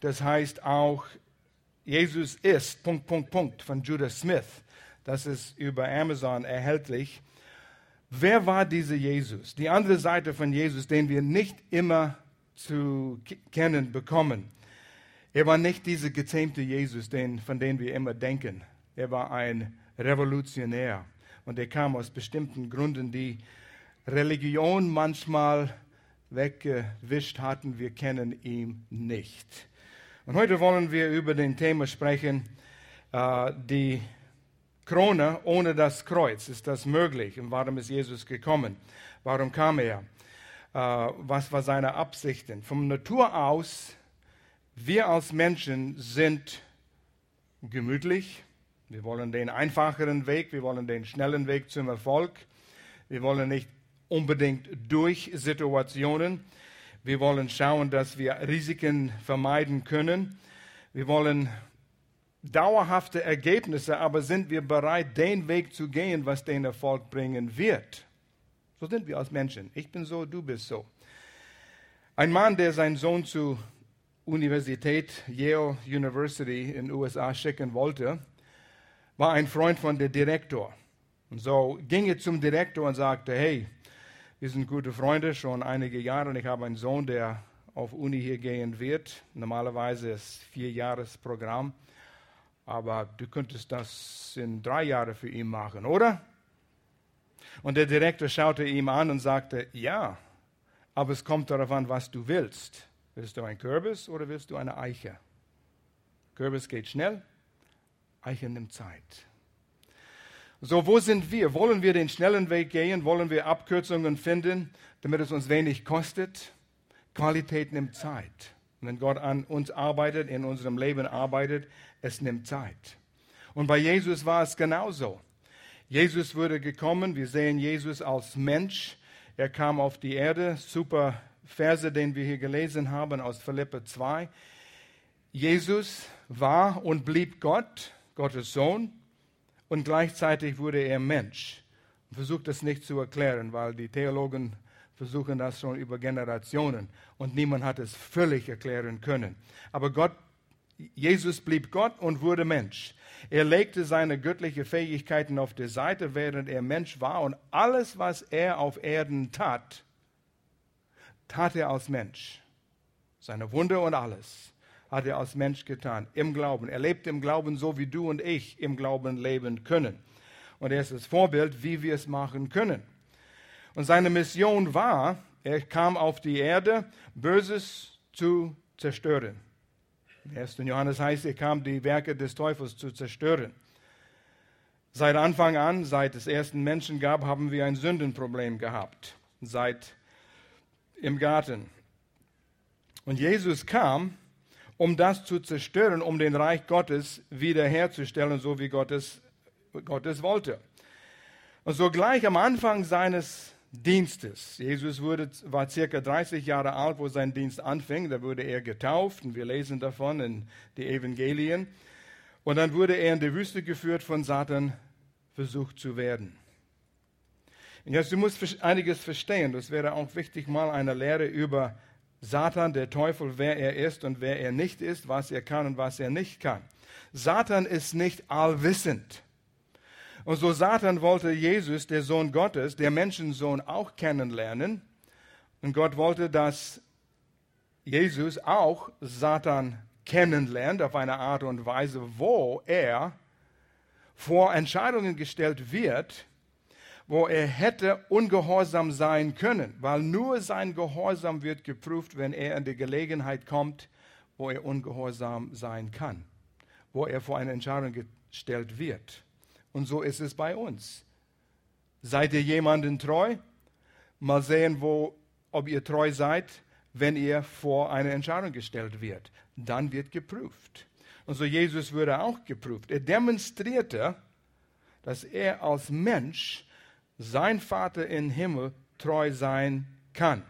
das heißt auch Jesus ist, Punkt, Punkt, Punkt, von Judah Smith. Das ist über Amazon erhältlich. Wer war dieser Jesus? Die andere Seite von Jesus, den wir nicht immer zu kennen bekommen. Er war nicht dieser gezähmte Jesus, den, von dem wir immer denken. Er war ein Revolutionär. Und er kam aus bestimmten Gründen, die Religion manchmal weggewischt hatten. Wir kennen ihn nicht. Und heute wollen wir über den Thema sprechen, äh, die Krone ohne das Kreuz. Ist das möglich? Und warum ist Jesus gekommen? Warum kam er? Äh, was war seine Absichten? Von Natur aus, wir als Menschen sind gemütlich. Wir wollen den einfacheren Weg, wir wollen den schnellen Weg zum Erfolg. Wir wollen nicht unbedingt durch Situationen. Wir wollen schauen, dass wir Risiken vermeiden können. Wir wollen dauerhafte Ergebnisse, aber sind wir bereit, den Weg zu gehen, was den Erfolg bringen wird? So sind wir als Menschen. Ich bin so, du bist so. Ein Mann, der seinen Sohn zur Universität Yale University in den USA schicken wollte, war ein Freund von der Direktor. Und so ging er zum Direktor und sagte, hey, wir sind gute Freunde schon einige Jahre und ich habe einen Sohn, der auf Uni hier gehen wird. Normalerweise ist es vier Jahres Programm, aber du könntest das in drei Jahren für ihn machen, oder? Und der Direktor schaute ihm an und sagte, ja, aber es kommt darauf an, was du willst. Willst du ein Kürbis oder willst du eine Eiche? Kürbis geht schnell, Eiche nimmt Zeit. So, wo sind wir? Wollen wir den schnellen Weg gehen? Wollen wir Abkürzungen finden, damit es uns wenig kostet? Qualität nimmt Zeit. Wenn Gott an uns arbeitet, in unserem Leben arbeitet, es nimmt Zeit. Und bei Jesus war es genauso. Jesus wurde gekommen, wir sehen Jesus als Mensch. Er kam auf die Erde. Super Verse, den wir hier gelesen haben aus Philippe 2. Jesus war und blieb Gott, Gottes Sohn und gleichzeitig wurde er Mensch. Versucht das nicht zu erklären, weil die Theologen versuchen das schon über Generationen und niemand hat es völlig erklären können. Aber Gott, Jesus blieb Gott und wurde Mensch. Er legte seine göttlichen Fähigkeiten auf die Seite, während er Mensch war und alles, was er auf Erden tat, tat er als Mensch. Seine Wunder und alles hat er als Mensch getan, im Glauben. Er lebt im Glauben so, wie du und ich im Glauben leben können. Und er ist das Vorbild, wie wir es machen können. Und seine Mission war, er kam auf die Erde, Böses zu zerstören. Im 1. Johannes heißt, er kam, die Werke des Teufels zu zerstören. Seit Anfang an, seit es ersten Menschen gab, haben wir ein Sündenproblem gehabt. Seit im Garten. Und Jesus kam, um das zu zerstören, um den Reich Gottes wiederherzustellen, so wie Gott es, Gott es wollte. Und so gleich am Anfang seines Dienstes, Jesus wurde, war circa 30 Jahre alt, wo sein Dienst anfing, da wurde er getauft, und wir lesen davon in die Evangelien. Und dann wurde er in die Wüste geführt, von Satan versucht zu werden. Und jetzt, du musst einiges verstehen, das wäre auch wichtig, mal eine Lehre über Satan, der Teufel, wer er ist und wer er nicht ist, was er kann und was er nicht kann. Satan ist nicht allwissend. Und so Satan wollte Jesus, der Sohn Gottes, der Menschensohn, auch kennenlernen. Und Gott wollte, dass Jesus auch Satan kennenlernt auf eine Art und Weise, wo er vor Entscheidungen gestellt wird, wo er hätte ungehorsam sein können, weil nur sein Gehorsam wird geprüft, wenn er in die Gelegenheit kommt, wo er ungehorsam sein kann, wo er vor eine Entscheidung gestellt wird. Und so ist es bei uns. Seid ihr jemandem treu? Mal sehen, wo, ob ihr treu seid, wenn ihr vor eine Entscheidung gestellt wird. Dann wird geprüft. Und so Jesus wurde auch geprüft. Er demonstrierte, dass er als Mensch sein Vater im Himmel treu sein kann.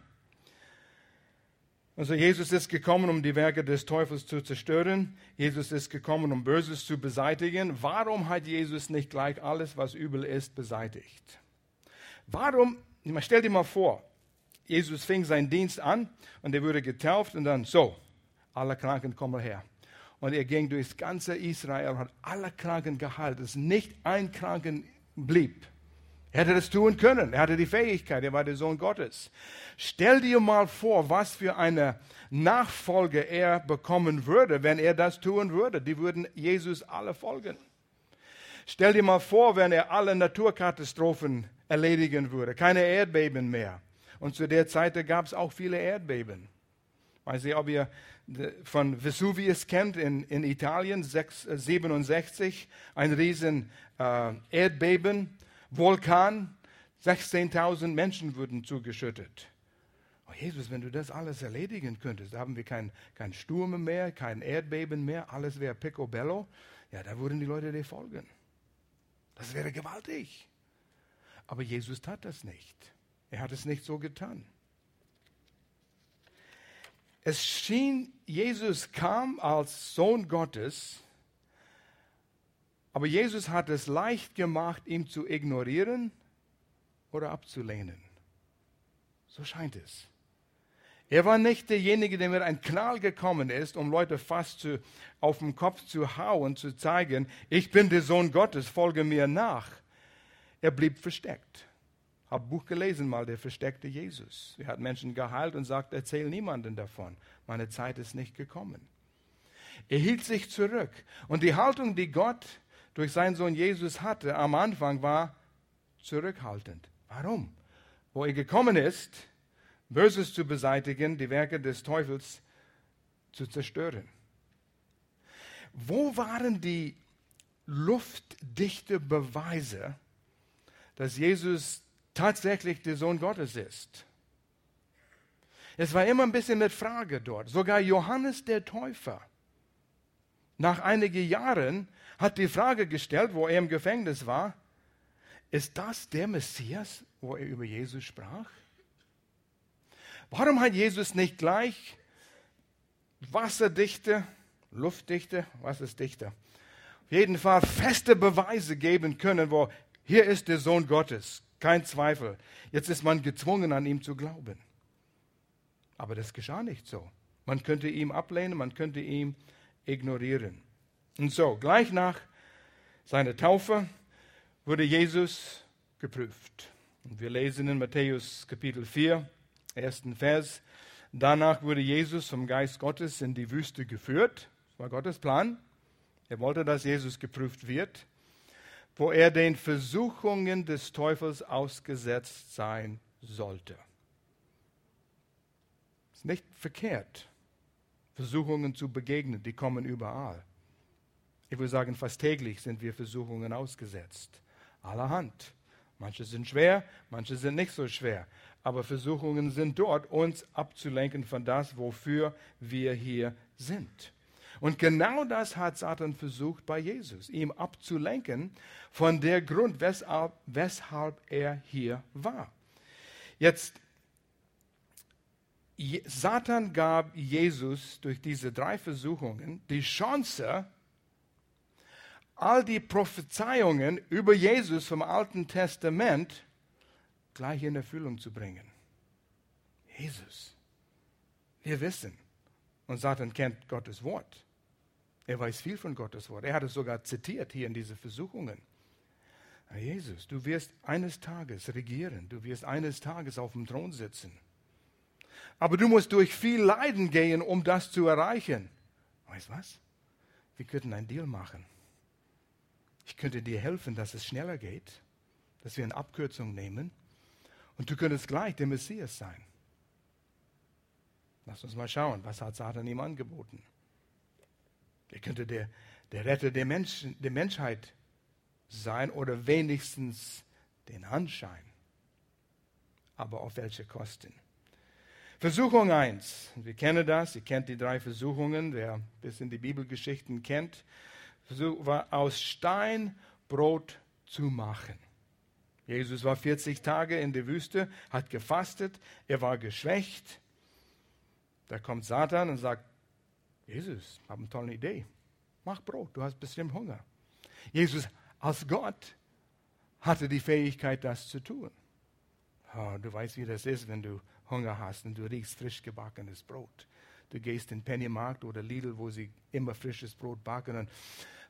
Also Jesus ist gekommen, um die Werke des Teufels zu zerstören. Jesus ist gekommen, um Böses zu beseitigen. Warum hat Jesus nicht gleich alles, was übel ist, beseitigt? Warum, stell dir mal vor, Jesus fing seinen Dienst an und er wurde getauft und dann so, alle Kranken kommen her. Und er ging durchs ganze Israel und hat alle Kranken geheilt, dass nicht ein Kranken blieb. Er hätte das tun können. Er hatte die Fähigkeit. Er war der Sohn Gottes. Stell dir mal vor, was für eine Nachfolge er bekommen würde, wenn er das tun würde. Die würden Jesus alle folgen. Stell dir mal vor, wenn er alle Naturkatastrophen erledigen würde. Keine Erdbeben mehr. Und zu der Zeit gab es auch viele Erdbeben. Weiß nicht, ob ihr von Vesuvius kennt in, in Italien, 6, 67, ein riesen äh, Erdbeben. Vulkan, 16.000 Menschen wurden zugeschüttet. Oh Jesus, wenn du das alles erledigen könntest, da haben wir keinen kein Sturm mehr, kein Erdbeben mehr, alles wäre picobello. Ja, da würden die Leute dir folgen. Das wäre gewaltig. Aber Jesus tat das nicht. Er hat es nicht so getan. Es schien, Jesus kam als Sohn Gottes aber Jesus hat es leicht gemacht, ihn zu ignorieren oder abzulehnen. So scheint es. Er war nicht derjenige, der mit einem Knall gekommen ist, um Leute fast zu, auf den Kopf zu hauen, zu zeigen, ich bin der Sohn Gottes, folge mir nach. Er blieb versteckt. Hab Buch gelesen mal, der versteckte Jesus. Er hat Menschen geheilt und sagt, erzähl niemanden davon. Meine Zeit ist nicht gekommen. Er hielt sich zurück. Und die Haltung, die Gott durch seinen Sohn Jesus hatte am Anfang, war zurückhaltend. Warum? Wo er gekommen ist, Böses zu beseitigen, die Werke des Teufels zu zerstören. Wo waren die luftdichte Beweise, dass Jesus tatsächlich der Sohn Gottes ist? Es war immer ein bisschen mit Frage dort. Sogar Johannes der Täufer. Nach einigen Jahren hat die Frage gestellt, wo er im Gefängnis war, ist das der Messias, wo er über Jesus sprach? Warum hat Jesus nicht gleich wasserdichte, luftdichte, was ist dichter? Auf jeden Fall feste Beweise geben können, wo hier ist der Sohn Gottes, kein Zweifel. Jetzt ist man gezwungen, an ihm zu glauben. Aber das geschah nicht so. Man könnte ihm ablehnen, man könnte ihn ignorieren. Und so, gleich nach seiner Taufe wurde Jesus geprüft. Und wir lesen in Matthäus Kapitel 4, ersten Vers. Danach wurde Jesus vom Geist Gottes in die Wüste geführt. Das war Gottes Plan. Er wollte, dass Jesus geprüft wird, wo er den Versuchungen des Teufels ausgesetzt sein sollte. Es ist nicht verkehrt, Versuchungen zu begegnen, die kommen überall. Ich würde sagen, fast täglich sind wir Versuchungen ausgesetzt. Allerhand. Manche sind schwer, manche sind nicht so schwer. Aber Versuchungen sind dort, uns abzulenken von das, wofür wir hier sind. Und genau das hat Satan versucht bei Jesus, ihm abzulenken von der Grund, weshalb, weshalb er hier war. Jetzt, Satan gab Jesus durch diese drei Versuchungen die Chance, all die Prophezeiungen über Jesus vom Alten Testament gleich in Erfüllung zu bringen. Jesus. Wir wissen, und Satan kennt Gottes Wort. Er weiß viel von Gottes Wort. Er hat es sogar zitiert hier in diese Versuchungen. Jesus, du wirst eines Tages regieren. Du wirst eines Tages auf dem Thron sitzen. Aber du musst durch viel Leiden gehen, um das zu erreichen. Weißt was? Wir könnten einen Deal machen. Ich könnte dir helfen, dass es schneller geht, dass wir eine Abkürzung nehmen und du könntest gleich der Messias sein. Lass uns mal schauen, was hat Satan ihm angeboten. Er könnte der, der Retter der, Menschen, der Menschheit sein oder wenigstens den Anschein. Aber auf welche Kosten? Versuchung 1. Wir kennen das, ihr kennt die drei Versuchungen, wer ein bisschen die Bibelgeschichten kennt war aus Stein Brot zu machen. Jesus war 40 Tage in der Wüste, hat gefastet, er war geschwächt. Da kommt Satan und sagt, Jesus, ich habe eine tolle Idee. Mach Brot, du hast bestimmt Hunger. Jesus als Gott hatte die Fähigkeit, das zu tun. Oh, du weißt, wie das ist, wenn du Hunger hast und du riechst frisch gebackenes Brot. Du gehst in Pennymarkt oder Lidl, wo sie immer frisches Brot backen und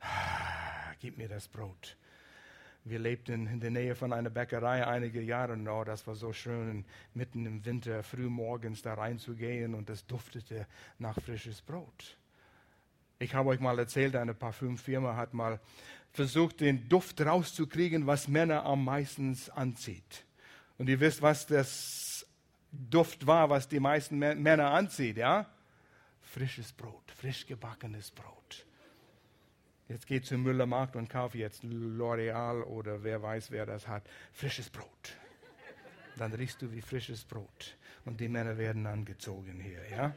gib mir das Brot. Wir lebten in der Nähe von einer Bäckerei einige Jahre oh, das war so schön, mitten im Winter früh morgens da reinzugehen und es duftete nach frisches Brot. Ich habe euch mal erzählt, eine Parfümfirma hat mal versucht, den Duft rauszukriegen, was Männer am meisten anzieht. Und ihr wisst, was das Duft war, was die meisten Männer anzieht, ja? Frisches Brot, frisch gebackenes Brot. Jetzt geh zum Müllermarkt und kauf jetzt L'Oreal oder wer weiß, wer das hat. Frisches Brot. Dann riechst du wie frisches Brot. Und die Männer werden angezogen hier, ja?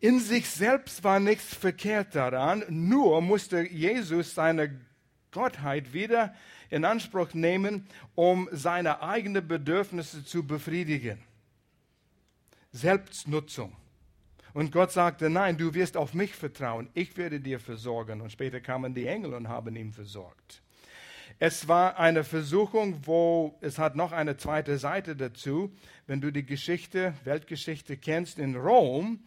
In sich selbst war nichts verkehrt daran, nur musste Jesus seine Gottheit wieder in Anspruch nehmen, um seine eigenen Bedürfnisse zu befriedigen. Selbstnutzung. Und Gott sagte, nein, du wirst auf mich vertrauen, ich werde dir versorgen. Und später kamen die Engel und haben ihm versorgt. Es war eine Versuchung, wo es hat noch eine zweite Seite dazu. Wenn du die Geschichte, Weltgeschichte kennst in Rom,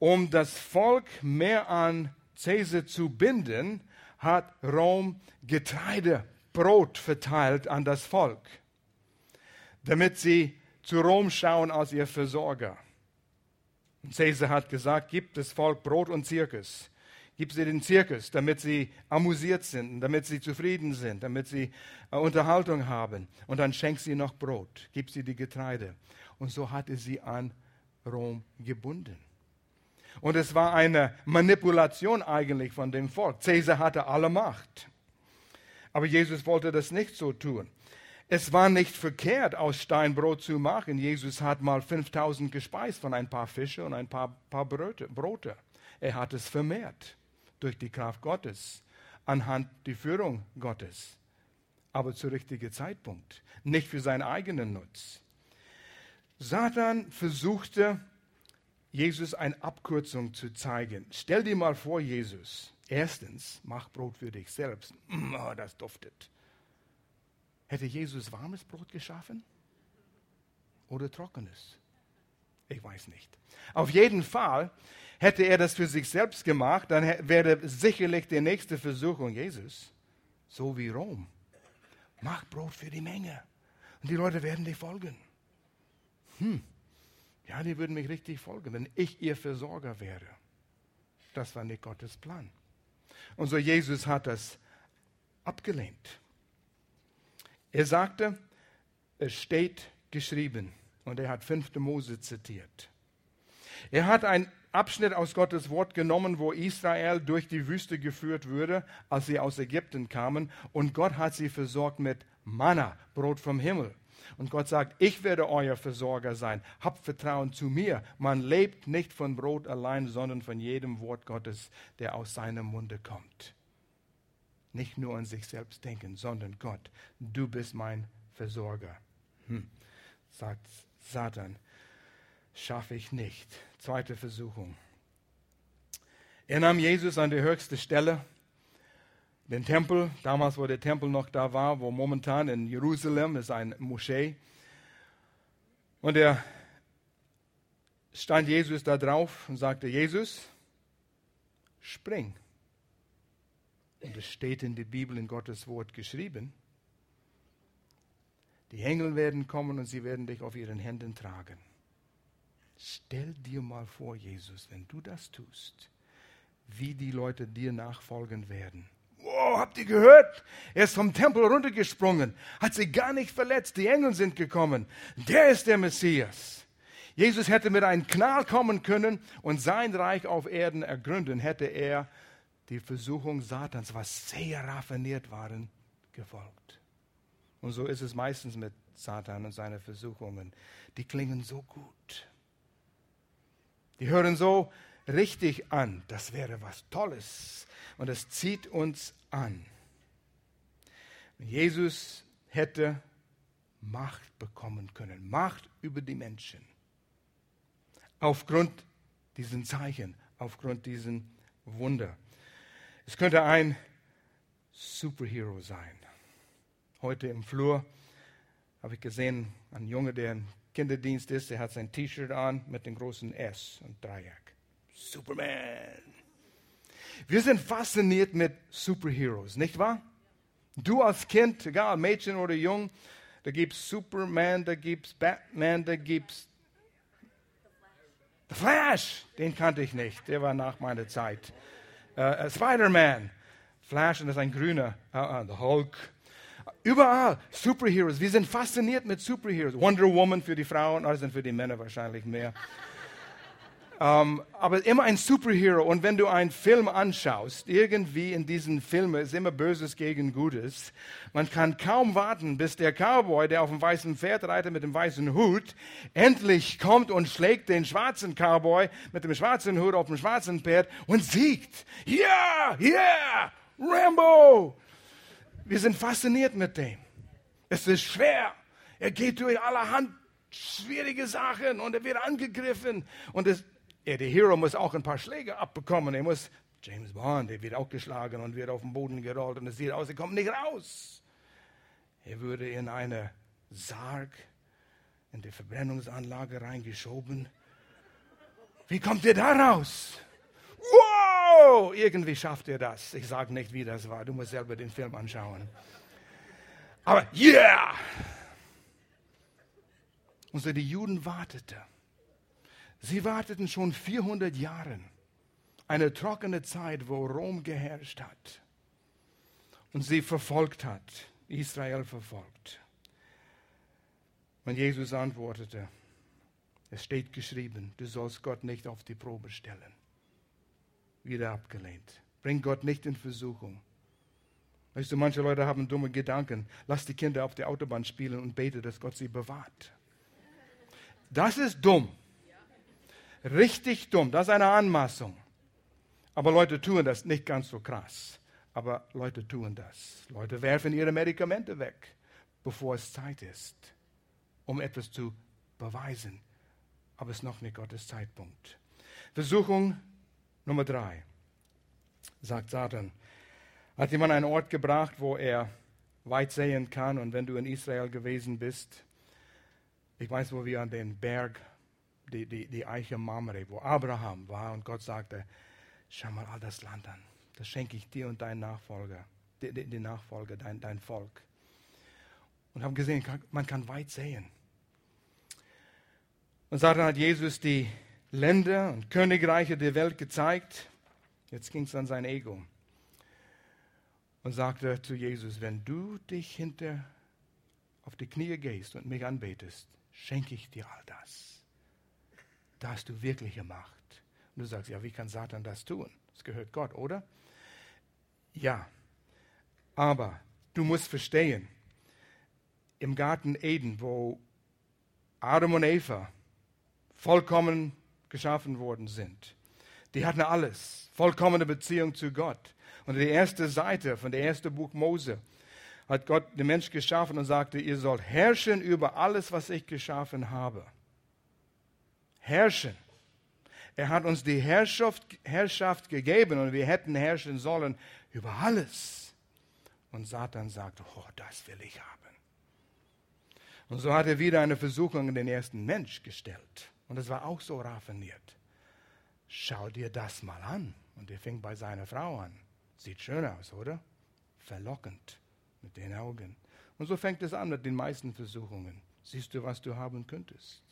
um das Volk mehr an Caesar zu binden, hat Rom Getreide, Brot verteilt an das Volk, damit sie zu Rom schauen als ihr Versorger. Caesar hat gesagt, gib das Volk Brot und Zirkus. Gib sie den Zirkus, damit sie amüsiert sind, damit sie zufrieden sind, damit sie äh, Unterhaltung haben. Und dann schenk sie noch Brot, gib sie die Getreide. Und so hatte sie an Rom gebunden. Und es war eine Manipulation eigentlich von dem Volk. Caesar hatte alle Macht. Aber Jesus wollte das nicht so tun. Es war nicht verkehrt, aus Stein Brot zu machen. Jesus hat mal 5000 gespeist von ein paar Fische und ein paar, paar Brote, Brote. Er hat es vermehrt durch die Kraft Gottes, anhand der Führung Gottes. Aber zu richtigen Zeitpunkt, nicht für seinen eigenen Nutz. Satan versuchte, Jesus eine Abkürzung zu zeigen. Stell dir mal vor, Jesus. Erstens, mach Brot für dich selbst. Oh, das duftet. Hätte Jesus warmes Brot geschaffen oder trockenes? Ich weiß nicht. Auf jeden Fall hätte er das für sich selbst gemacht, dann wäre sicherlich die nächste Versuchung Jesus, so wie Rom. Mach Brot für die Menge und die Leute werden dir folgen. Hm. Ja, die würden mich richtig folgen, wenn ich ihr Versorger wäre. Das war nicht Gottes Plan. Und so Jesus hat das abgelehnt. Er sagte, es steht geschrieben. Und er hat 5. Mose zitiert. Er hat einen Abschnitt aus Gottes Wort genommen, wo Israel durch die Wüste geführt wurde, als sie aus Ägypten kamen. Und Gott hat sie versorgt mit Manna, Brot vom Himmel. Und Gott sagt, ich werde euer Versorger sein. Habt Vertrauen zu mir. Man lebt nicht von Brot allein, sondern von jedem Wort Gottes, der aus seinem Munde kommt nicht nur an sich selbst denken, sondern Gott, du bist mein Versorger. Hm, sagt Satan, schaffe ich nicht. Zweite Versuchung. Er nahm Jesus an die höchste Stelle, den Tempel, damals wo der Tempel noch da war, wo momentan in Jerusalem ist ein Moschee. Und er stand Jesus da drauf und sagte, Jesus, spring. Und es steht in der Bibel, in Gottes Wort geschrieben, die Engel werden kommen und sie werden dich auf ihren Händen tragen. Stell dir mal vor, Jesus, wenn du das tust, wie die Leute dir nachfolgen werden. Wow, habt ihr gehört? Er ist vom Tempel runtergesprungen, hat sich gar nicht verletzt, die Engel sind gekommen. Der ist der Messias. Jesus hätte mit einem Knall kommen können und sein Reich auf Erden ergründen, hätte er die Versuchung Satans, was sehr raffiniert waren, gefolgt. Und so ist es meistens mit Satan und seinen Versuchungen. Die klingen so gut. Die hören so richtig an. Das wäre was Tolles. Und es zieht uns an. Jesus hätte Macht bekommen können. Macht über die Menschen. Aufgrund diesen Zeichen, aufgrund diesen Wunder. Es könnte ein Superhero sein. Heute im Flur habe ich gesehen, ein Junge, der ein Kinderdienst ist, er hat sein T-Shirt an mit dem großen S und Dreieck. Superman. Wir sind fasziniert mit Superheroes, nicht wahr? Du als Kind, egal Mädchen oder Jung, da gibt es Superman, da gibt es Batman, da gibt es The Flash. Den kannte ich nicht, der war nach meiner Zeit. Uh, Spider-Man, Flash und das ist ein grüner, uh, uh, Hulk. Überall Superheroes. Wir sind fasziniert mit Superheroes. Wonder Woman für die Frauen, also für die Männer wahrscheinlich mehr. Um, ähm, aber immer ein Superhero. Und wenn du einen Film anschaust, irgendwie in diesen Filmen ist immer Böses gegen Gutes. Man kann kaum warten, bis der Cowboy, der auf dem weißen Pferd reitet mit dem weißen Hut, endlich kommt und schlägt den schwarzen Cowboy mit dem schwarzen Hut auf dem schwarzen Pferd und siegt. Ja, yeah, yeah, Rambo! Wir sind fasziniert mit dem. Es ist schwer. Er geht durch allerhand schwierige Sachen und er wird angegriffen. Und es, ja, der Hero muss auch ein paar Schläge abbekommen. Er muss, James Bond, der wird auch geschlagen und wird auf den Boden gerollt und es sieht aus, er kommt nicht raus. Er würde in eine Sarg, in die Verbrennungsanlage reingeschoben. Wie kommt er da raus? Wow! Irgendwie schafft er das. Ich sage nicht, wie das war. Du musst selber den Film anschauen. Aber yeah! Und so die Juden warteten. Sie warteten schon 400 Jahre. Eine trockene Zeit, wo Rom geherrscht hat und sie verfolgt hat, Israel verfolgt. Und Jesus antwortete, es steht geschrieben, du sollst Gott nicht auf die Probe stellen. Wieder abgelehnt. Bring Gott nicht in Versuchung. Weißt du, manche Leute haben dumme Gedanken. Lass die Kinder auf der Autobahn spielen und bete, dass Gott sie bewahrt. Das ist dumm. Richtig dumm. Das ist eine Anmaßung. Aber Leute tun das nicht ganz so krass. Aber Leute tun das. Leute werfen ihre Medikamente weg, bevor es Zeit ist, um etwas zu beweisen. Aber es ist noch nicht Gottes Zeitpunkt. Versuchung Nummer drei, sagt Satan. Hat jemand einen Ort gebracht, wo er weit sehen kann? Und wenn du in Israel gewesen bist, ich weiß, wo wir an den Berg die, die, die Eiche Mamre, wo Abraham war und Gott sagte, schau mal all das Land an, das schenke ich dir und deinen Nachfolger, die, die, die Nachfolger, dein, dein Volk. Und haben gesehen, man kann weit sehen. Und Satan hat Jesus die Länder und Königreiche der Welt gezeigt. Jetzt ging es an sein Ego. Und sagte zu Jesus, wenn du dich hinter auf die Knie gehst und mich anbetest, schenke ich dir all das da hast du wirkliche Macht. Und du sagst, ja, wie kann Satan das tun? Das gehört Gott, oder? Ja, aber du musst verstehen, im Garten Eden, wo Adam und Eva vollkommen geschaffen worden sind, die hatten alles, vollkommene Beziehung zu Gott. Und die erste Seite von der ersten Buch Mose hat Gott den Mensch geschaffen und sagte, ihr sollt herrschen über alles, was ich geschaffen habe herrschen. Er hat uns die Herrschaft, Herrschaft gegeben und wir hätten herrschen sollen über alles. Und Satan sagt, oh, das will ich haben. Und so hat er wieder eine Versuchung in den ersten Mensch gestellt. Und es war auch so raffiniert. Schau dir das mal an. Und er fing bei seiner Frau an. Sieht schön aus, oder? Verlockend mit den Augen. Und so fängt es an mit den meisten Versuchungen. Siehst du, was du haben könntest?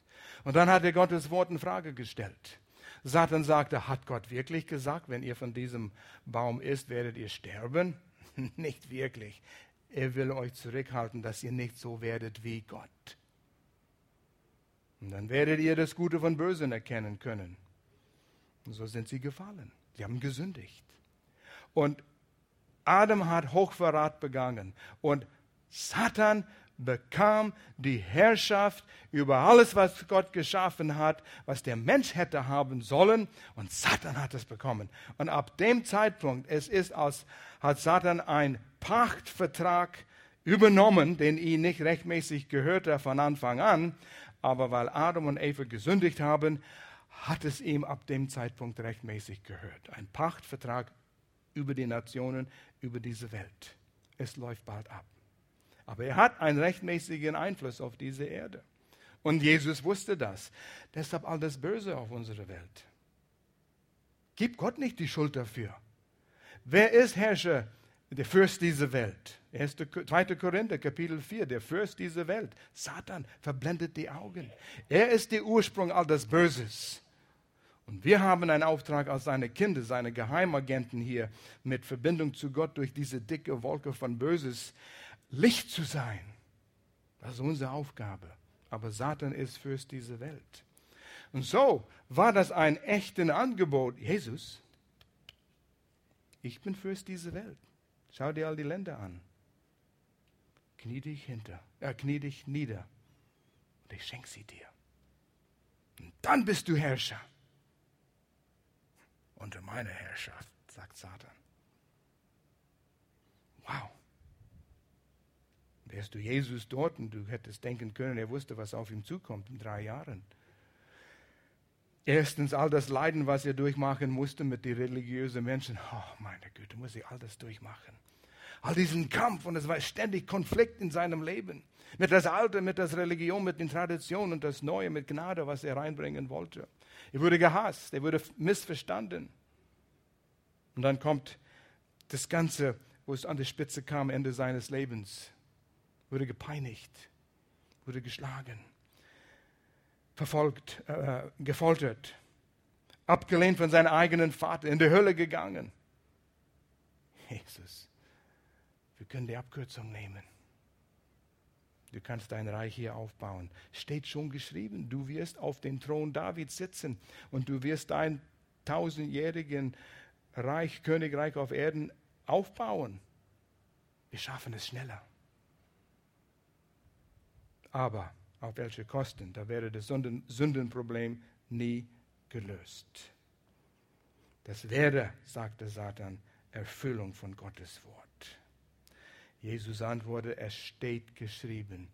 Und dann hat er Gottes Wort in Frage gestellt. Satan sagte, hat Gott wirklich gesagt, wenn ihr von diesem Baum isst, werdet ihr sterben? nicht wirklich. Er will euch zurückhalten, dass ihr nicht so werdet wie Gott. Und dann werdet ihr das Gute von Bösen erkennen können. Und so sind sie gefallen. Sie haben gesündigt. Und Adam hat Hochverrat begangen. Und Satan bekam die Herrschaft über alles, was Gott geschaffen hat, was der Mensch hätte haben sollen. Und Satan hat es bekommen. Und ab dem Zeitpunkt, es ist als, hat Satan einen Pachtvertrag übernommen, den ihm nicht rechtmäßig gehörte von Anfang an. Aber weil Adam und Eva gesündigt haben, hat es ihm ab dem Zeitpunkt rechtmäßig gehört. Ein Pachtvertrag über die Nationen, über diese Welt. Es läuft bald ab. Aber er hat einen rechtmäßigen Einfluss auf diese Erde. Und Jesus wusste das. Deshalb all das Böse auf unserer Welt. Gib Gott nicht die Schuld dafür. Wer ist Herrscher, der Fürst dieser Welt? 2. Korinther, Kapitel 4, der Fürst dieser Welt. Satan verblendet die Augen. Er ist der Ursprung all des Böses. Und wir haben einen Auftrag als seine Kinder, seine Geheimagenten hier mit Verbindung zu Gott durch diese dicke Wolke von Böses, Licht zu sein. Das ist unsere Aufgabe. Aber Satan ist Fürst dieser Welt. Und so war das ein echtes Angebot. Jesus, ich bin Fürst dieser Welt. Schau dir all die Länder an. Knie dich hinter, äh, knie dich nieder. Und ich schenke sie dir. Und dann bist du Herrscher unter meiner Herrschaft, sagt Satan. Wow. Wärst du Jesus dort und du hättest denken können, er wusste, was auf ihm zukommt in drei Jahren. Erstens all das Leiden, was er durchmachen musste mit den religiösen Menschen. Oh, meine Güte, muss ich all das durchmachen. All diesen Kampf und es war ständig Konflikt in seinem Leben. Mit das Alte, mit der Religion, mit den Traditionen und das Neue, mit Gnade, was er reinbringen wollte. Er wurde gehasst, er wurde missverstanden. Und dann kommt das Ganze, wo es an die Spitze kam, Ende seines Lebens. Wurde gepeinigt, wurde geschlagen, verfolgt, äh, gefoltert, abgelehnt von seinem eigenen Vater, in die Hölle gegangen. Jesus, wir können die Abkürzung nehmen. Du kannst dein Reich hier aufbauen. Steht schon geschrieben, du wirst auf dem Thron Davids sitzen und du wirst dein tausendjährigen Reich, Königreich auf Erden aufbauen. Wir schaffen es schneller. Aber auf welche Kosten? Da wäre das Sünden Sündenproblem nie gelöst. Das wäre, sagte Satan, Erfüllung von Gottes Wort. Jesus antwortete, es steht geschrieben,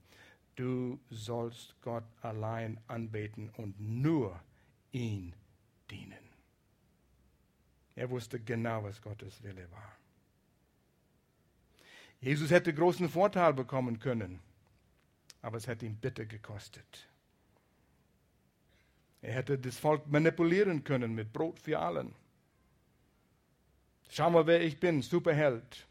du sollst Gott allein anbeten und nur ihn dienen. Er wusste genau, was Gottes Wille war. Jesus hätte großen Vorteil bekommen können, aber es hätte ihm bitter gekostet. Er hätte das Volk manipulieren können mit Brot für allen. Schau mal, wer ich bin, Superheld.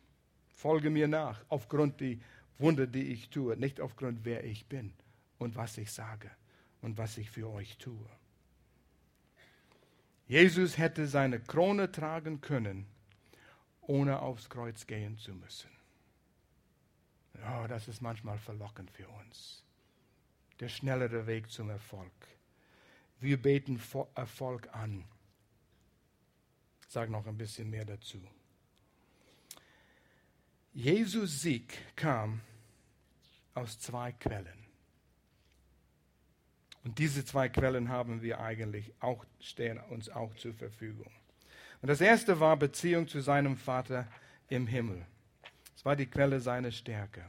Folge mir nach, aufgrund der Wunder, die ich tue, nicht aufgrund, wer ich bin und was ich sage und was ich für euch tue. Jesus hätte seine Krone tragen können, ohne aufs Kreuz gehen zu müssen. Oh, das ist manchmal verlockend für uns. Der schnellere Weg zum Erfolg. Wir beten Erfolg an. Ich sage noch ein bisschen mehr dazu. Jesus Sieg kam aus zwei Quellen. Und diese zwei Quellen haben wir eigentlich auch, stehen uns auch zur Verfügung. Und das erste war Beziehung zu seinem Vater im Himmel. Es war die Quelle seiner Stärke.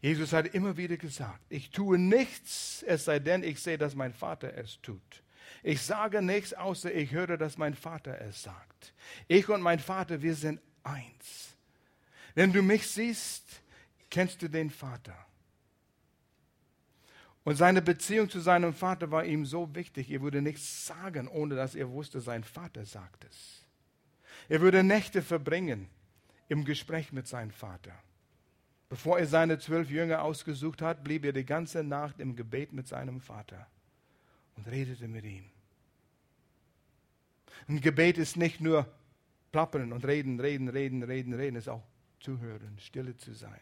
Jesus hat immer wieder gesagt, ich tue nichts, es sei denn, ich sehe, dass mein Vater es tut. Ich sage nichts, außer ich höre, dass mein Vater es sagt. Ich und mein Vater, wir sind eins. Wenn du mich siehst, kennst du den Vater. Und seine Beziehung zu seinem Vater war ihm so wichtig, er würde nichts sagen, ohne dass er wusste, sein Vater sagt es. Er würde Nächte verbringen im Gespräch mit seinem Vater. Bevor er seine zwölf Jünger ausgesucht hat, blieb er die ganze Nacht im Gebet mit seinem Vater und redete mit ihm. Ein Gebet ist nicht nur plappern und reden, reden, reden, reden, reden, es ist auch zuhören, stille zu sein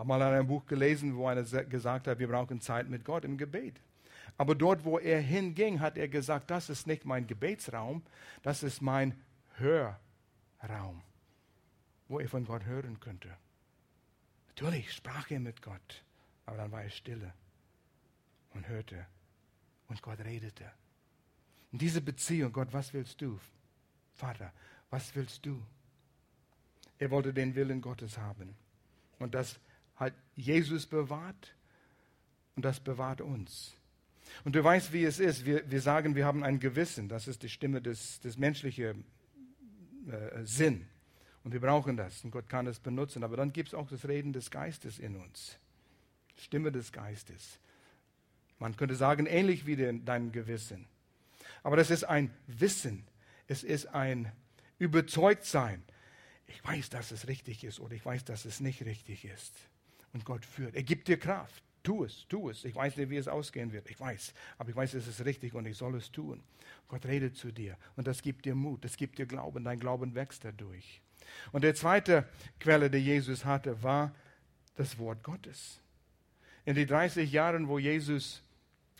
habe mal in einem Buch gelesen, wo einer gesagt hat, wir brauchen Zeit mit Gott im Gebet. Aber dort, wo er hinging, hat er gesagt, das ist nicht mein Gebetsraum, das ist mein Hörraum, wo er von Gott hören könnte. Natürlich sprach er mit Gott, aber dann war er stille und hörte und Gott redete. Und diese Beziehung, Gott, was willst du? Vater, was willst du? Er wollte den Willen Gottes haben. Und das hat Jesus bewahrt und das bewahrt uns. Und du weißt, wie es ist. Wir, wir sagen, wir haben ein Gewissen. Das ist die Stimme des, des menschlichen äh, Sinn. Und wir brauchen das. Und Gott kann es benutzen. Aber dann gibt es auch das Reden des Geistes in uns. Stimme des Geistes. Man könnte sagen, ähnlich wie dein Gewissen. Aber das ist ein Wissen. Es ist ein Überzeugtsein. Ich weiß, dass es richtig ist oder ich weiß, dass es nicht richtig ist. Und Gott führt. Er gibt dir Kraft. Tu es, tu es. Ich weiß nicht, wie es ausgehen wird. Ich weiß. Aber ich weiß, es ist richtig und ich soll es tun. Gott redet zu dir. Und das gibt dir Mut. Das gibt dir Glauben. Dein Glauben wächst dadurch. Und der zweite Quelle, die Jesus hatte, war das Wort Gottes. In den 30 Jahren, wo Jesus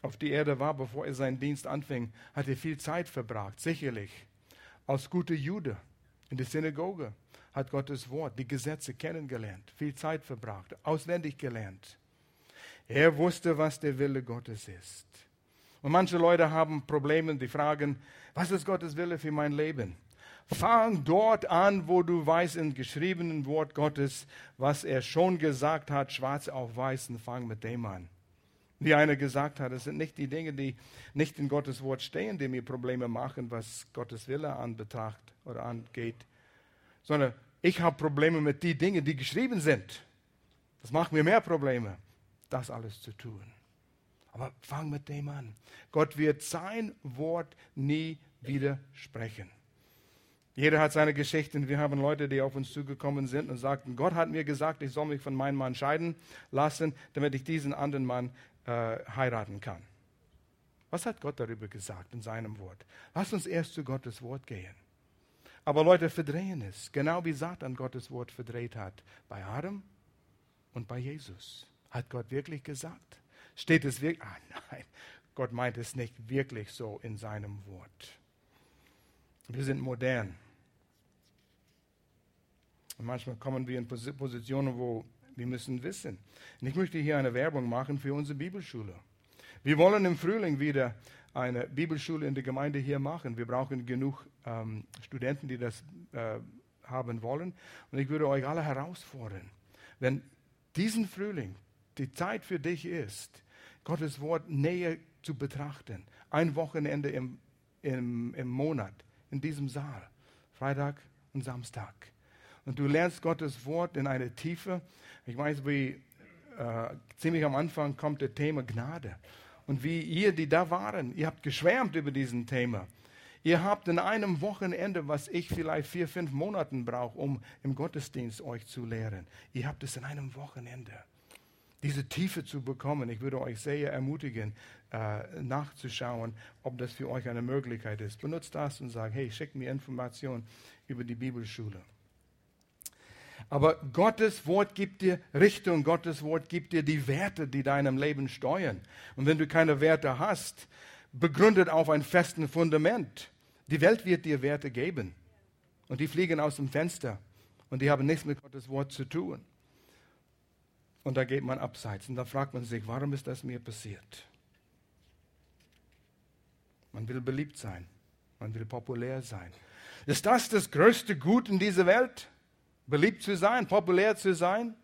auf die Erde war, bevor er seinen Dienst anfing, hat er viel Zeit verbracht, sicherlich. Als guter Jude in der Synagoge hat Gottes Wort, die Gesetze kennengelernt, viel Zeit verbracht, auswendig gelernt. Er wusste, was der Wille Gottes ist. Und manche Leute haben Probleme, die fragen, was ist Gottes Wille für mein Leben? Fang dort an, wo du weißt im geschriebenen Wort Gottes, was er schon gesagt hat, schwarz auf weiß, und fang mit dem an. Wie einer gesagt hat, es sind nicht die Dinge, die nicht in Gottes Wort stehen, die mir Probleme machen, was Gottes Wille anbetracht oder angeht, sondern ich habe Probleme mit den Dingen, die geschrieben sind. Das macht mir mehr Probleme, das alles zu tun. Aber fang mit dem an. Gott wird sein Wort nie widersprechen. Jeder hat seine Geschichten. Wir haben Leute, die auf uns zugekommen sind und sagten, Gott hat mir gesagt, ich soll mich von meinem Mann scheiden lassen, damit ich diesen anderen Mann äh, heiraten kann. Was hat Gott darüber gesagt in seinem Wort? Lass uns erst zu Gottes Wort gehen. Aber Leute verdrehen es, genau wie Satan Gottes Wort verdreht hat. Bei Adam und bei Jesus. Hat Gott wirklich gesagt? Steht es wirklich? Ah nein, Gott meint es nicht wirklich so in seinem Wort. Wir sind modern. Und manchmal kommen wir in Positionen, wo wir müssen wissen. Und ich möchte hier eine Werbung machen für unsere Bibelschule. Wir wollen im Frühling wieder eine Bibelschule in der Gemeinde hier machen. Wir brauchen genug ähm, Studenten, die das äh, haben wollen. Und ich würde euch alle herausfordern, wenn diesen Frühling die Zeit für dich ist, Gottes Wort näher zu betrachten, ein Wochenende im, im, im Monat in diesem Saal, Freitag und Samstag. Und du lernst Gottes Wort in eine Tiefe. Ich weiß, wie äh, ziemlich am Anfang kommt das Thema Gnade. Und wie ihr, die da waren, ihr habt geschwärmt über diesen Thema. Ihr habt in einem Wochenende, was ich vielleicht vier, fünf Monaten brauche, um im Gottesdienst euch zu lehren. Ihr habt es in einem Wochenende. Diese Tiefe zu bekommen. Ich würde euch sehr ermutigen, äh, nachzuschauen, ob das für euch eine Möglichkeit ist. Benutzt das und sagt, hey, schickt mir Informationen über die Bibelschule. Aber Gottes Wort gibt dir Richtung, Gottes Wort gibt dir die Werte, die deinem Leben steuern. Und wenn du keine Werte hast, begründet auf ein festen Fundament, die Welt wird dir Werte geben. Und die fliegen aus dem Fenster. Und die haben nichts mit Gottes Wort zu tun. Und da geht man abseits. Und da fragt man sich, warum ist das mir passiert? Man will beliebt sein. Man will populär sein. Ist das das größte Gut in dieser Welt? beliebt zu sein, populär zu sein.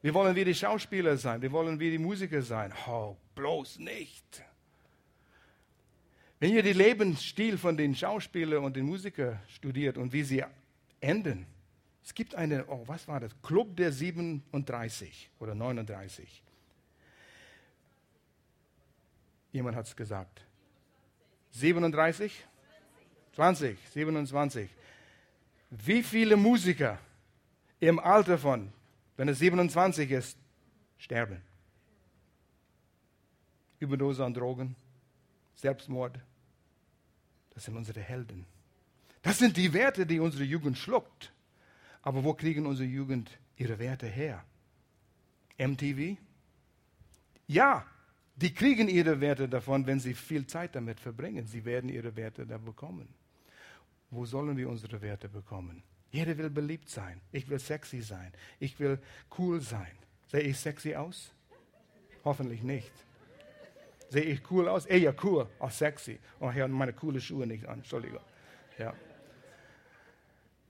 Wir wollen wie die Schauspieler sein, wir wollen wie die Musiker sein. Oh, bloß nicht. Wenn ihr den Lebensstil von den Schauspielern und den Musikern studiert und wie sie enden, es gibt eine, oh, was war das? Club der 37 oder 39. Jemand hat es gesagt. 37? 20, 27. Wie viele Musiker im Alter von, wenn er 27 ist, sterben. Überdose an Drogen, Selbstmord. Das sind unsere Helden. Das sind die Werte, die unsere Jugend schluckt. Aber wo kriegen unsere Jugend ihre Werte her? MTV? Ja, die kriegen ihre Werte davon, wenn sie viel Zeit damit verbringen. Sie werden ihre Werte da bekommen. Wo sollen wir unsere Werte bekommen? Jeder will beliebt sein. Ich will sexy sein. Ich will cool sein. Sehe ich sexy aus? Hoffentlich nicht. Sehe ich cool aus? Eh ja, cool. Auch sexy. Oh, ich habe meine coole Schuhe nicht an. Entschuldigung. Ja.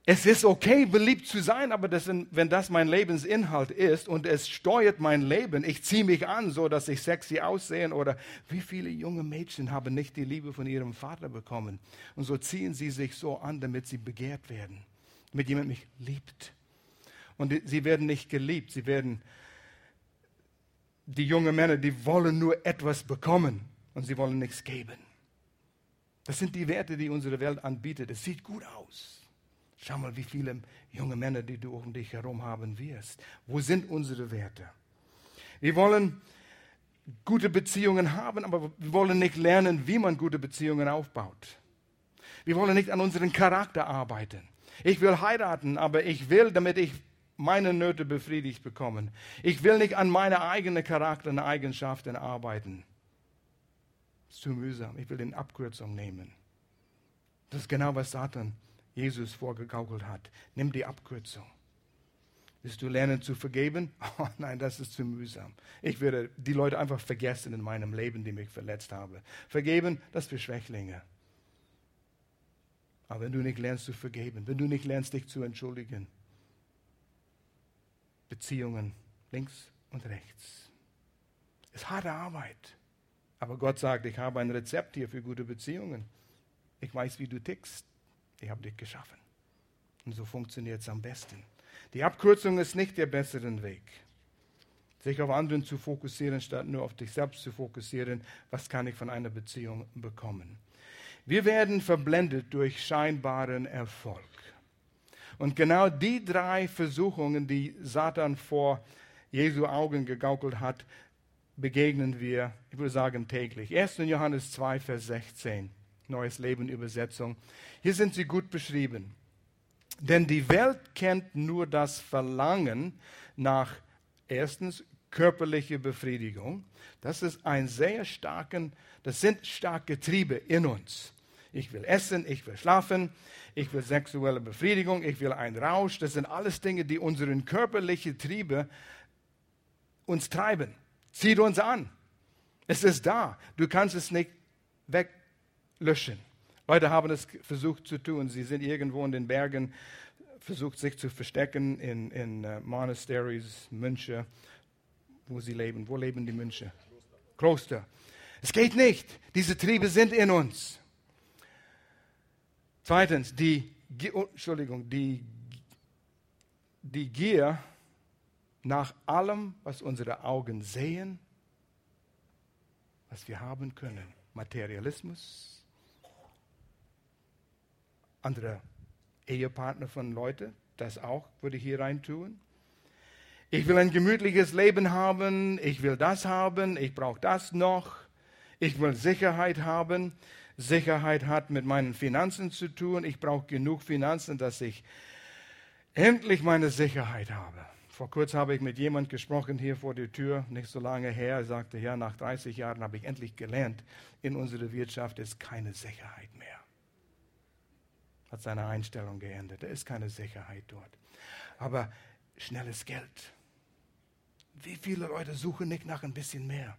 Es ist okay, beliebt zu sein, aber das, wenn das mein Lebensinhalt ist und es steuert mein Leben, ich ziehe mich an, so dass ich sexy aussehe oder wie viele junge Mädchen haben nicht die Liebe von ihrem Vater bekommen und so ziehen sie sich so an, damit sie begehrt werden damit jemand mich liebt. Und sie werden nicht geliebt, sie werden die jungen Männer, die wollen nur etwas bekommen und sie wollen nichts geben. Das sind die Werte, die unsere Welt anbietet. Es sieht gut aus. Schau mal, wie viele junge Männer, die du um dich herum haben wirst. Wo sind unsere Werte? Wir wollen gute Beziehungen haben, aber wir wollen nicht lernen, wie man gute Beziehungen aufbaut. Wir wollen nicht an unserem Charakter arbeiten. Ich will heiraten, aber ich will, damit ich meine Nöte befriedigt bekomme. Ich will nicht an meine eigenen Charakter und Eigenschaften arbeiten. Das ist zu mühsam. Ich will den Abkürzung nehmen. Das ist genau, was Satan Jesus vorgegaukelt hat. Nimm die Abkürzung. Willst du lernen zu vergeben? Oh nein, das ist zu mühsam. Ich werde die Leute einfach vergessen in meinem Leben, die mich verletzt haben. Vergeben, das für Schwächlinge. Aber wenn du nicht lernst zu vergeben, wenn du nicht lernst, dich zu entschuldigen, Beziehungen links und rechts. Ist harte Arbeit. Aber Gott sagt, ich habe ein Rezept hier für gute Beziehungen. Ich weiß, wie du tickst. Ich habe dich geschaffen. Und so funktioniert es am besten. Die Abkürzung ist nicht der bessere Weg. Sich auf anderen zu fokussieren, statt nur auf dich selbst zu fokussieren, was kann ich von einer Beziehung bekommen. Wir werden verblendet durch scheinbaren Erfolg. Und genau die drei Versuchungen, die Satan vor Jesu Augen gegaukelt hat, begegnen wir, ich würde sagen, täglich. 1. Johannes 2, Vers 16, Neues Leben Übersetzung. Hier sind sie gut beschrieben. Denn die Welt kennt nur das Verlangen nach erstens körperlicher Befriedigung. Das ist ein sehr starken, das sind starke Triebe in uns. Ich will essen, ich will schlafen, ich will sexuelle Befriedigung, ich will einen Rausch. Das sind alles Dinge, die unseren körperlichen Triebe uns treiben. Zieht uns an. Es ist da. Du kannst es nicht weglöschen. Leute haben es versucht zu tun. Sie sind irgendwo in den Bergen, versucht sich zu verstecken in, in uh, Monasteries, Mönche, wo sie leben. Wo leben die Mönche? Kloster. Kloster. Es geht nicht. Diese Triebe sind in uns. Zweitens, die, oh, Entschuldigung, die, die Gier nach allem, was unsere Augen sehen, was wir haben können. Materialismus, andere Ehepartner von Leuten, das auch würde ich hier rein tun. Ich will ein gemütliches Leben haben, ich will das haben, ich brauche das noch, ich will Sicherheit haben. Sicherheit hat mit meinen Finanzen zu tun. Ich brauche genug Finanzen, dass ich endlich meine Sicherheit habe. Vor kurzem habe ich mit jemand gesprochen hier vor der Tür, nicht so lange her. Er sagte, ja, nach 30 Jahren habe ich endlich gelernt, in unserer Wirtschaft ist keine Sicherheit mehr. Hat seine Einstellung geändert. Da ist keine Sicherheit dort. Aber schnelles Geld. Wie viele Leute suchen nicht nach ein bisschen mehr?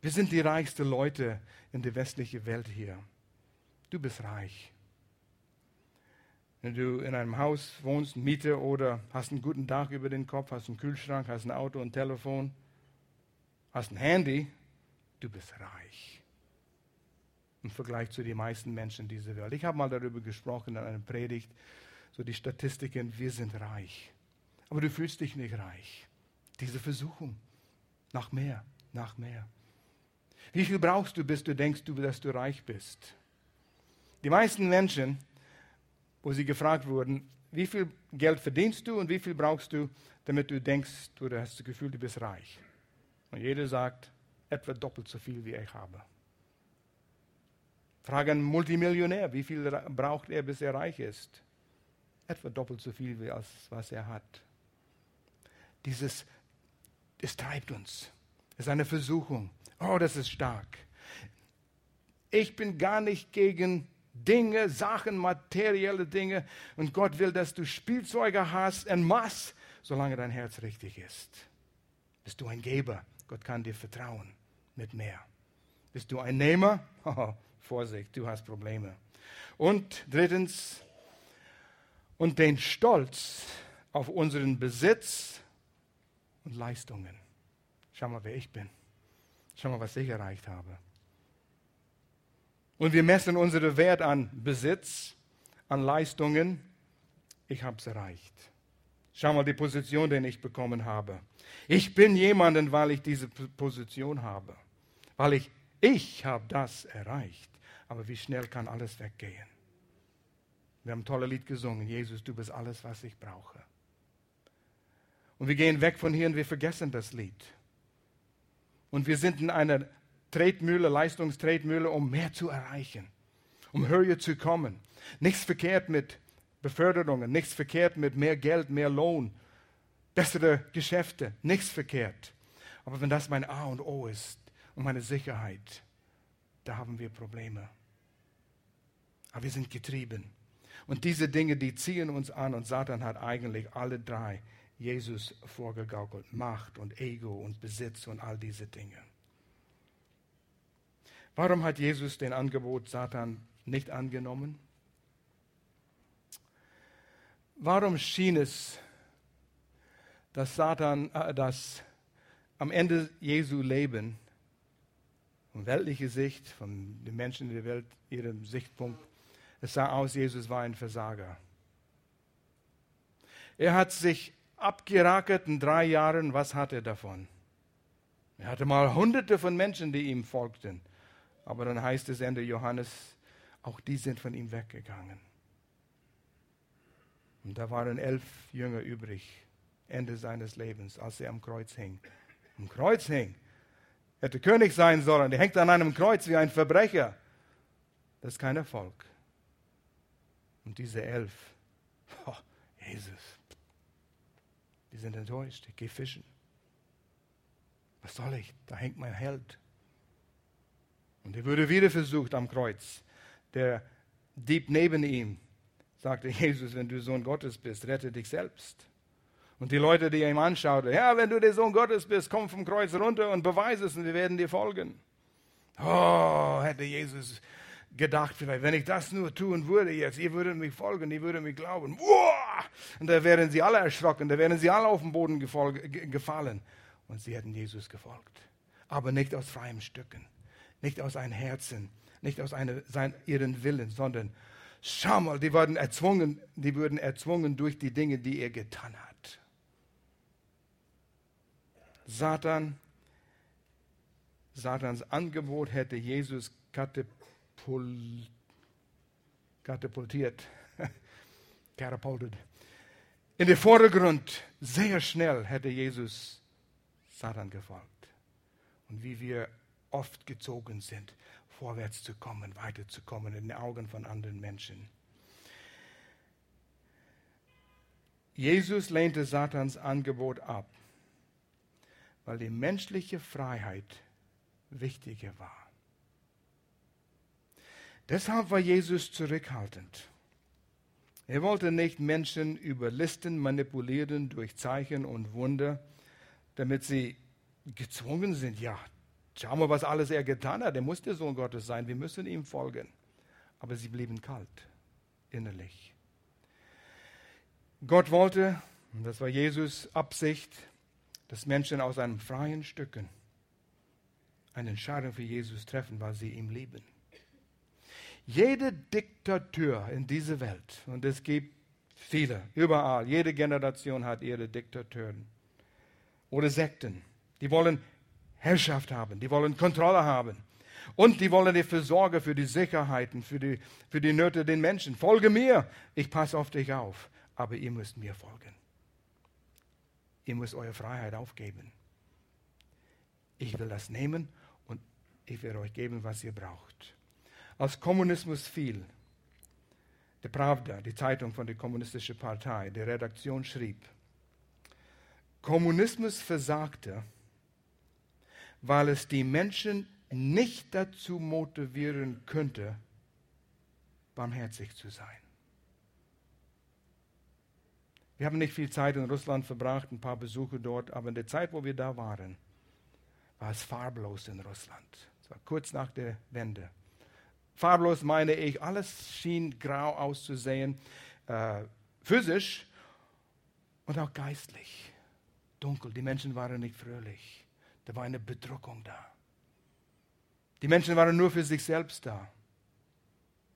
Wir sind die reichsten Leute in der westlichen Welt hier. Du bist reich. Wenn du in einem Haus wohnst, Miete oder hast einen guten Dach über den Kopf, hast einen Kühlschrank, hast ein Auto, ein Telefon, hast ein Handy, du bist reich. Im Vergleich zu den meisten Menschen dieser Welt. Ich habe mal darüber gesprochen in einer Predigt, so die Statistiken, wir sind reich. Aber du fühlst dich nicht reich. Diese Versuchung nach mehr, nach mehr. Wie viel brauchst du, bis du denkst, dass du reich bist? Die meisten Menschen, wo sie gefragt wurden, wie viel Geld verdienst du und wie viel brauchst du, damit du denkst, du hast das Gefühl, du bist reich? Und jeder sagt, etwa doppelt so viel, wie ich habe. Frage einen Multimillionär, wie viel braucht er, bis er reich ist? Etwa doppelt so viel, als was er hat. Dieses, es treibt uns. Es ist eine Versuchung. Oh, das ist stark. Ich bin gar nicht gegen Dinge, Sachen, materielle Dinge. Und Gott will, dass du Spielzeuge hast en masse, solange dein Herz richtig ist. Bist du ein Geber? Gott kann dir vertrauen mit mehr. Bist du ein Nehmer? Vorsicht, du hast Probleme. Und drittens, und den Stolz auf unseren Besitz und Leistungen. Schau mal, wer ich bin. Schau mal, was ich erreicht habe. Und wir messen unseren Wert an Besitz, an Leistungen. Ich habe es erreicht. Schau mal die Position, die ich bekommen habe. Ich bin jemanden, weil ich diese Position habe. Weil ich, ich habe das erreicht. Aber wie schnell kann alles weggehen? Wir haben ein tolles Lied gesungen. Jesus, du bist alles, was ich brauche. Und wir gehen weg von hier und wir vergessen das Lied. Und wir sind in einer Tretmühle, Leistungstretmühle, um mehr zu erreichen, um höher zu kommen. Nichts verkehrt mit Beförderungen, nichts verkehrt mit mehr Geld, mehr Lohn, bessere Geschäfte, nichts verkehrt. Aber wenn das mein A und O ist und meine Sicherheit, da haben wir Probleme. Aber wir sind getrieben. Und diese Dinge, die ziehen uns an und Satan hat eigentlich alle drei Jesus vorgegaukelt. Macht und Ego und Besitz und all diese Dinge. Warum hat Jesus den Angebot Satan nicht angenommen? Warum schien es, dass Satan, äh, dass am Ende Jesu Leben, von weltlicher Sicht, von den Menschen in der Welt, ihrem Sichtpunkt, es sah aus, Jesus war ein Versager. Er hat sich abgerackert in drei Jahren. Was hat er davon? Er hatte mal Hunderte von Menschen, die ihm folgten. Aber dann heißt es Ende Johannes, auch die sind von ihm weggegangen. Und da waren elf Jünger übrig, Ende seines Lebens, als er am Kreuz hing. Am Kreuz hing. Hätte König sein sollen. Der hängt an einem Kreuz wie ein Verbrecher. Das ist kein Erfolg. Und diese elf, oh, Jesus, die sind enttäuscht. Ich gehe fischen. Was soll ich? Da hängt mein Held. Und er wurde wieder versucht am Kreuz. Der Dieb neben ihm sagte Jesus, wenn du Sohn Gottes bist, rette dich selbst. Und die Leute, die ihm anschauten, ja, wenn du der Sohn Gottes bist, komm vom Kreuz runter und beweise es und wir werden dir folgen. Oh, hätte Jesus gedacht, vielleicht, wenn ich das nur tun würde jetzt, ihr würdet mich folgen, ihr würdet mich glauben. Und da wären sie alle erschrocken, da wären sie alle auf den Boden gefallen. Und sie hätten Jesus gefolgt. Aber nicht aus freiem Stücken, nicht aus einem Herzen, nicht aus einer, sein, ihren Willen, sondern Schau mal, die wurden erzwungen, die wurden erzwungen durch die Dinge, die er getan hat. Satan, Satans Angebot hätte Jesus katapul, katapultiert, katapultet. In den Vordergrund, sehr schnell hätte Jesus Satan gefolgt. Und wie wir oft gezogen sind, vorwärts zu kommen, weiterzukommen in den Augen von anderen Menschen. Jesus lehnte Satans Angebot ab, weil die menschliche Freiheit wichtiger war. Deshalb war Jesus zurückhaltend. Er wollte nicht Menschen überlisten, manipulieren durch Zeichen und Wunder, damit sie gezwungen sind, ja, Schau mal, was alles er getan hat. Er muss der Sohn Gottes sein. Wir müssen ihm folgen. Aber sie blieben kalt, innerlich. Gott wollte, und das war Jesus Absicht, dass Menschen aus einem freien Stücken eine Entscheidung für Jesus treffen, weil sie ihn lieben. Jede Diktatur in dieser Welt, und es gibt viele, überall, jede Generation hat ihre Diktaturen oder Sekten, die wollen Herrschaft haben, die wollen Kontrolle haben. Und die wollen dafür Sorge für die Sicherheiten, für die, für die Nöte den Menschen. Folge mir, ich passe auf dich auf, aber ihr müsst mir folgen. Ihr müsst eure Freiheit aufgeben. Ich will das nehmen und ich werde euch geben, was ihr braucht. Als Kommunismus fiel, die Pravda, die Zeitung von der Kommunistischen Partei, die Redaktion schrieb, Kommunismus versagte, weil es die Menschen nicht dazu motivieren könnte, barmherzig zu sein. Wir haben nicht viel Zeit in Russland verbracht, ein paar Besuche dort, aber in der Zeit, wo wir da waren, war es farblos in Russland. Es war kurz nach der Wende. Farblos meine ich, alles schien grau auszusehen, äh, physisch und auch geistlich. Dunkel, die Menschen waren nicht fröhlich. Da war eine Bedrückung da. Die Menschen waren nur für sich selbst da.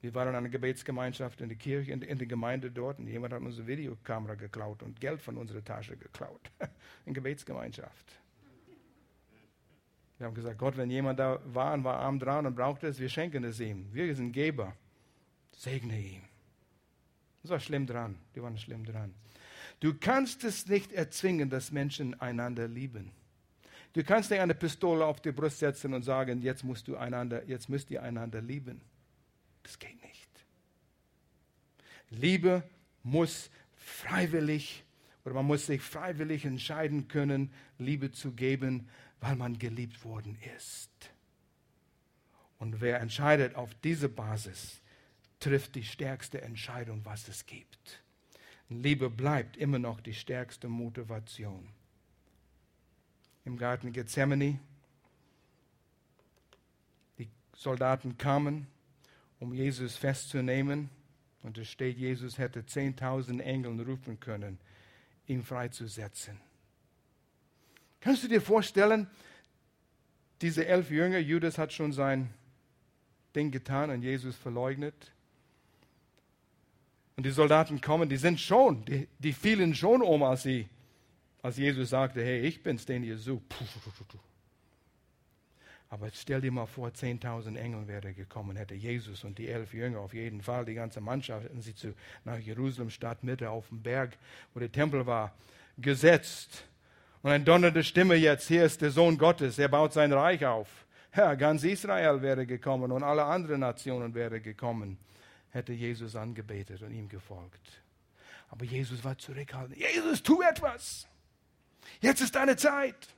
Wir waren in einer Gebetsgemeinschaft in der Kirche, in, in der Gemeinde dort, und jemand hat unsere Videokamera geklaut und Geld von unserer Tasche geklaut. in Gebetsgemeinschaft. Wir haben gesagt, Gott, wenn jemand da war und war arm dran und brauchte es, wir schenken es ihm. Wir sind Geber. Segne ihn. Das war schlimm dran. Die waren schlimm dran. Du kannst es nicht erzwingen, dass Menschen einander lieben. Du kannst nicht eine Pistole auf die Brust setzen und sagen, jetzt musst du einander, jetzt müsst ihr einander lieben. Das geht nicht. Liebe muss freiwillig oder man muss sich freiwillig entscheiden können, Liebe zu geben, weil man geliebt worden ist. Und wer entscheidet auf diese Basis, trifft die stärkste Entscheidung, was es gibt. Liebe bleibt immer noch die stärkste Motivation. Im Garten Gethsemane, die Soldaten kamen um Jesus festzunehmen. Und es steht, Jesus hätte 10.000 Engeln rufen können, ihn freizusetzen. Kannst du dir vorstellen, diese elf Jünger, Judas hat schon sein Ding getan und Jesus verleugnet. Und die Soldaten kommen, die sind schon, die, die fielen schon um, als, sie, als Jesus sagte, hey, ich bin's, den ihr sucht. Aber stell dir mal vor, 10.000 Engel wäre gekommen, hätte Jesus und die elf Jünger auf jeden Fall, die ganze Mannschaft, hätten sie zu, nach Jerusalem Stadtmitte auf dem Berg, wo der Tempel war, gesetzt. Und eine donnernde Stimme jetzt, hier ist der Sohn Gottes, er baut sein Reich auf. Ja, ganz Israel wäre gekommen und alle anderen Nationen wäre gekommen, hätte Jesus angebetet und ihm gefolgt. Aber Jesus war zurückhaltend. Jesus, tu etwas. Jetzt ist deine Zeit.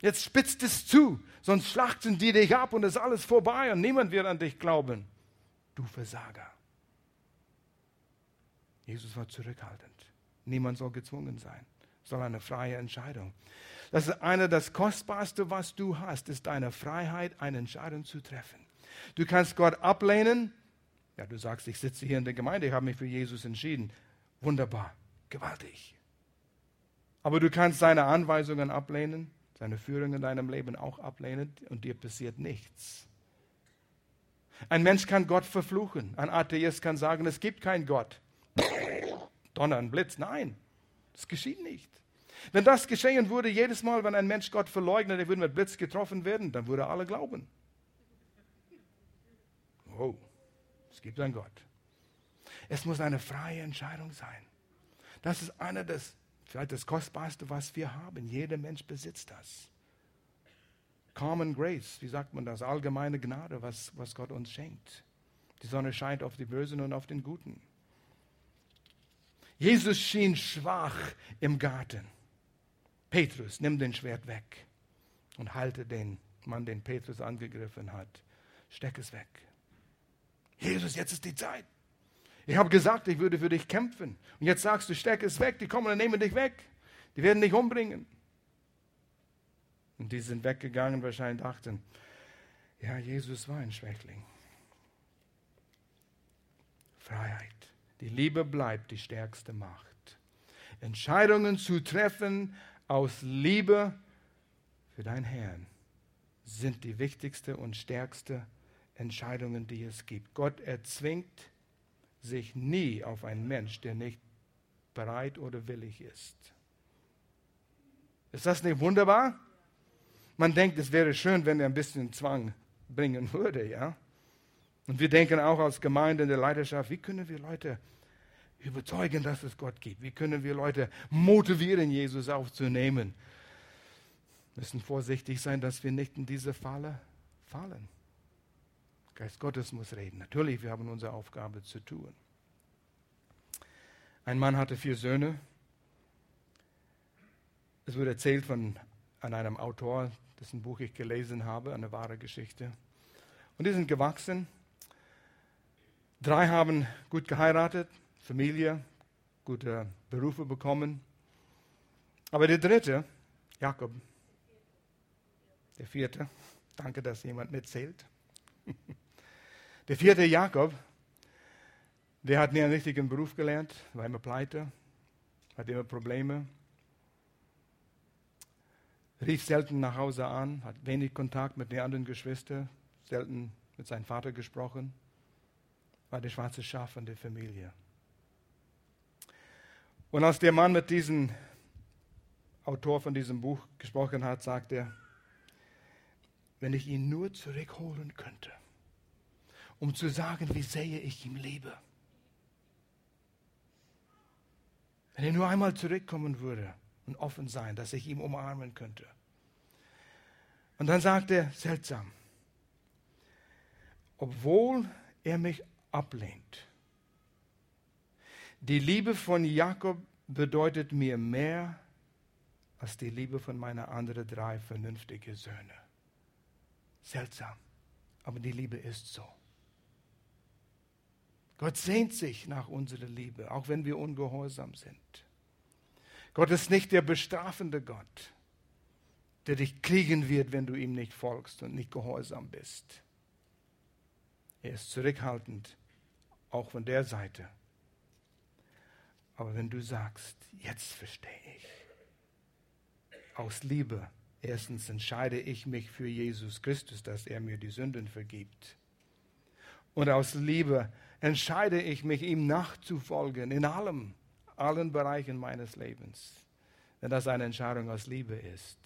Jetzt spitzt es zu, sonst schlachten die dich ab und es ist alles vorbei und niemand wird an dich glauben. Du Versager. Jesus war zurückhaltend. Niemand soll gezwungen sein. Soll eine freie Entscheidung. Das ist eine das Kostbarste, was du hast, ist deine Freiheit, eine Entscheidung zu treffen. Du kannst Gott ablehnen. Ja, du sagst, ich sitze hier in der Gemeinde, ich habe mich für Jesus entschieden. Wunderbar, gewaltig. Aber du kannst seine Anweisungen ablehnen seine Führung in deinem Leben auch ablehnen und dir passiert nichts. Ein Mensch kann Gott verfluchen. Ein Atheist kann sagen, es gibt keinen Gott. Donner, ein Blitz. Nein, das geschieht nicht. Wenn das geschehen würde, jedes Mal, wenn ein Mensch Gott verleugnet, er würde mit Blitz getroffen werden, dann würde alle glauben. Oh, es gibt einen Gott. Es muss eine freie Entscheidung sein. Das ist einer des Vielleicht das Kostbarste, was wir haben. Jeder Mensch besitzt das. Common Grace, wie sagt man das? Allgemeine Gnade, was, was Gott uns schenkt. Die Sonne scheint auf die Bösen und auf den Guten. Jesus schien schwach im Garten. Petrus, nimm den Schwert weg und halte den Mann, den Petrus angegriffen hat. Steck es weg. Jesus, jetzt ist die Zeit. Ich habe gesagt, ich würde für dich kämpfen. Und jetzt sagst du, steck es weg, die kommen und nehmen dich weg. Die werden dich umbringen. Und die sind weggegangen, wahrscheinlich dachten, ja, Jesus war ein Schwächling. Freiheit. Die Liebe bleibt die stärkste Macht. Entscheidungen zu treffen aus Liebe für dein Herrn sind die wichtigste und stärkste Entscheidungen, die es gibt. Gott erzwingt sich nie auf einen Mensch, der nicht bereit oder willig ist. Ist das nicht wunderbar? Man denkt, es wäre schön, wenn er ein bisschen Zwang bringen würde, ja? Und wir denken auch als Gemeinde in der Leiterschaft, wie können wir Leute überzeugen, dass es Gott gibt? Wie können wir Leute motivieren, Jesus aufzunehmen? Wir müssen vorsichtig sein, dass wir nicht in diese Falle fallen. Geist Gottes muss reden. Natürlich, wir haben unsere Aufgabe zu tun. Ein Mann hatte vier Söhne. Es wird erzählt von an einem Autor, dessen Buch ich gelesen habe, eine wahre Geschichte. Und die sind gewachsen. Drei haben gut geheiratet, Familie, gute Berufe bekommen. Aber der dritte, Jakob, der vierte, danke, dass jemand mitzählt. Der vierte Jakob, der hat nie einen richtigen Beruf gelernt, war immer pleite, hat immer Probleme, rief selten nach Hause an, hat wenig Kontakt mit den anderen Geschwistern, selten mit seinem Vater gesprochen. war der schwarze Schaf von der Familie. Und als der Mann mit diesem Autor von diesem Buch gesprochen hat, sagt er, wenn ich ihn nur zurückholen könnte, um zu sagen, wie sehr ich ihm liebe. Wenn er nur einmal zurückkommen würde und offen sein, dass ich ihn umarmen könnte. Und dann sagt er, seltsam, obwohl er mich ablehnt, die Liebe von Jakob bedeutet mir mehr als die Liebe von meiner anderen drei vernünftigen Söhne. Seltsam, aber die Liebe ist so. Gott sehnt sich nach unserer Liebe, auch wenn wir ungehorsam sind. Gott ist nicht der bestrafende Gott, der dich kriegen wird, wenn du ihm nicht folgst und nicht gehorsam bist. Er ist zurückhaltend, auch von der Seite. Aber wenn du sagst, jetzt verstehe ich, aus Liebe, erstens entscheide ich mich für Jesus Christus, dass er mir die Sünden vergibt. Und aus Liebe entscheide ich mich, ihm nachzufolgen in allem, allen Bereichen meines Lebens. Wenn das eine Entscheidung aus Liebe ist,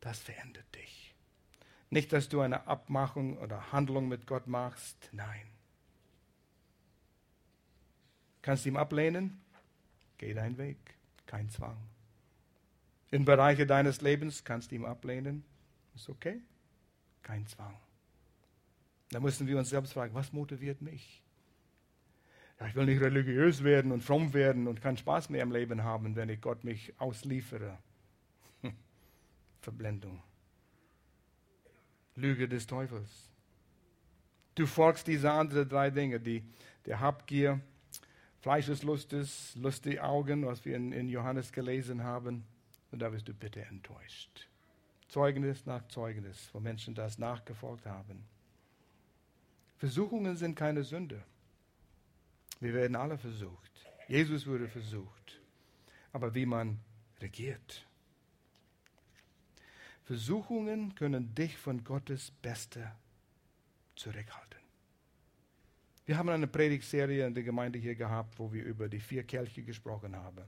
das verändert dich. Nicht, dass du eine Abmachung oder Handlung mit Gott machst, nein. Kannst du ihm ablehnen? Geh deinen Weg, kein Zwang. In Bereiche deines Lebens kannst du ihm ablehnen, ist okay, kein Zwang. Da müssen wir uns selbst fragen, was motiviert mich? Ja, ich will nicht religiös werden und fromm werden und keinen Spaß mehr im Leben haben, wenn ich Gott mich ausliefere. Verblendung. Lüge des Teufels. Du folgst diese anderen drei Dinge, die der Habgier, Fleischeslustes, lustige Augen, was wir in, in Johannes gelesen haben, und da wirst du bitte enttäuscht. Zeugnis nach Zeugnis, wo Menschen das nachgefolgt haben. Versuchungen sind keine Sünde. Wir werden alle versucht. Jesus wurde versucht. Aber wie man regiert. Versuchungen können dich von Gottes Beste zurückhalten. Wir haben eine Predigtserie in der Gemeinde hier gehabt, wo wir über die vier Kelche gesprochen haben.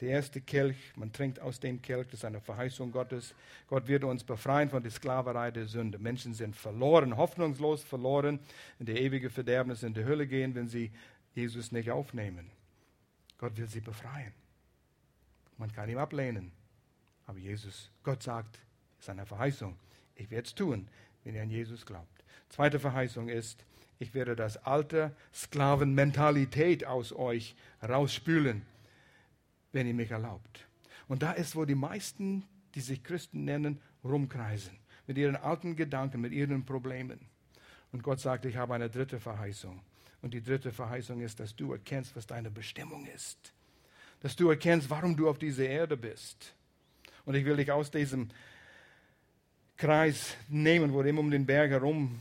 Der erste Kelch, man trinkt aus dem Kelch, das ist eine Verheißung Gottes. Gott wird uns befreien von der Sklaverei der Sünde. Menschen sind verloren, hoffnungslos verloren, in der ewige Verderbnis in die Hölle gehen, wenn sie Jesus nicht aufnehmen. Gott will sie befreien. Man kann ihn ablehnen. Aber Jesus, Gott sagt, ist eine Verheißung. Ich werde es tun, wenn ihr an Jesus glaubt. Zweite Verheißung ist, ich werde das alte Sklavenmentalität aus euch rausspülen wenn ihr mich erlaubt. Und da ist, wo die meisten, die sich Christen nennen, rumkreisen. Mit ihren alten Gedanken, mit ihren Problemen. Und Gott sagt, ich habe eine dritte Verheißung. Und die dritte Verheißung ist, dass du erkennst, was deine Bestimmung ist. Dass du erkennst, warum du auf dieser Erde bist. Und ich will dich aus diesem Kreis nehmen, wo du immer um den Berg herum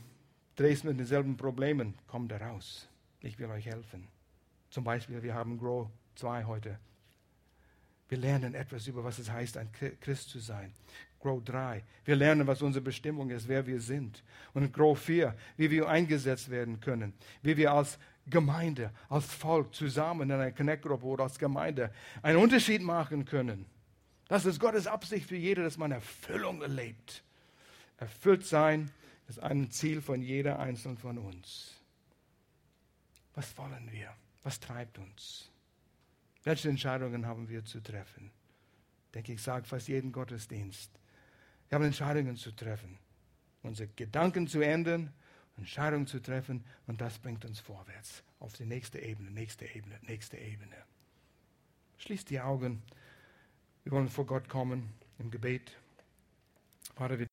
drehst mit denselben Problemen. Komm da raus. Ich will euch helfen. Zum Beispiel, wir haben Grow 2 heute wir lernen etwas über, was es heißt, ein Christ zu sein. Grow 3. Wir lernen, was unsere Bestimmung ist, wer wir sind. Und Grow 4, wie wir eingesetzt werden können. Wie wir als Gemeinde, als Volk zusammen in einer Connect-Gruppe oder als Gemeinde einen Unterschied machen können. Das ist Gottes Absicht für jeder, dass man Erfüllung erlebt. Erfüllt sein ist ein Ziel von jeder Einzelnen von uns. Was wollen wir? Was treibt uns? Welche Entscheidungen haben wir zu treffen? Ich denke, ich sage fast jeden Gottesdienst. Wir haben Entscheidungen zu treffen, unsere Gedanken zu ändern, Entscheidungen zu treffen und das bringt uns vorwärts auf die nächste Ebene, nächste Ebene, nächste Ebene. Schließt die Augen. Wir wollen vor Gott kommen im Gebet. Vater, wir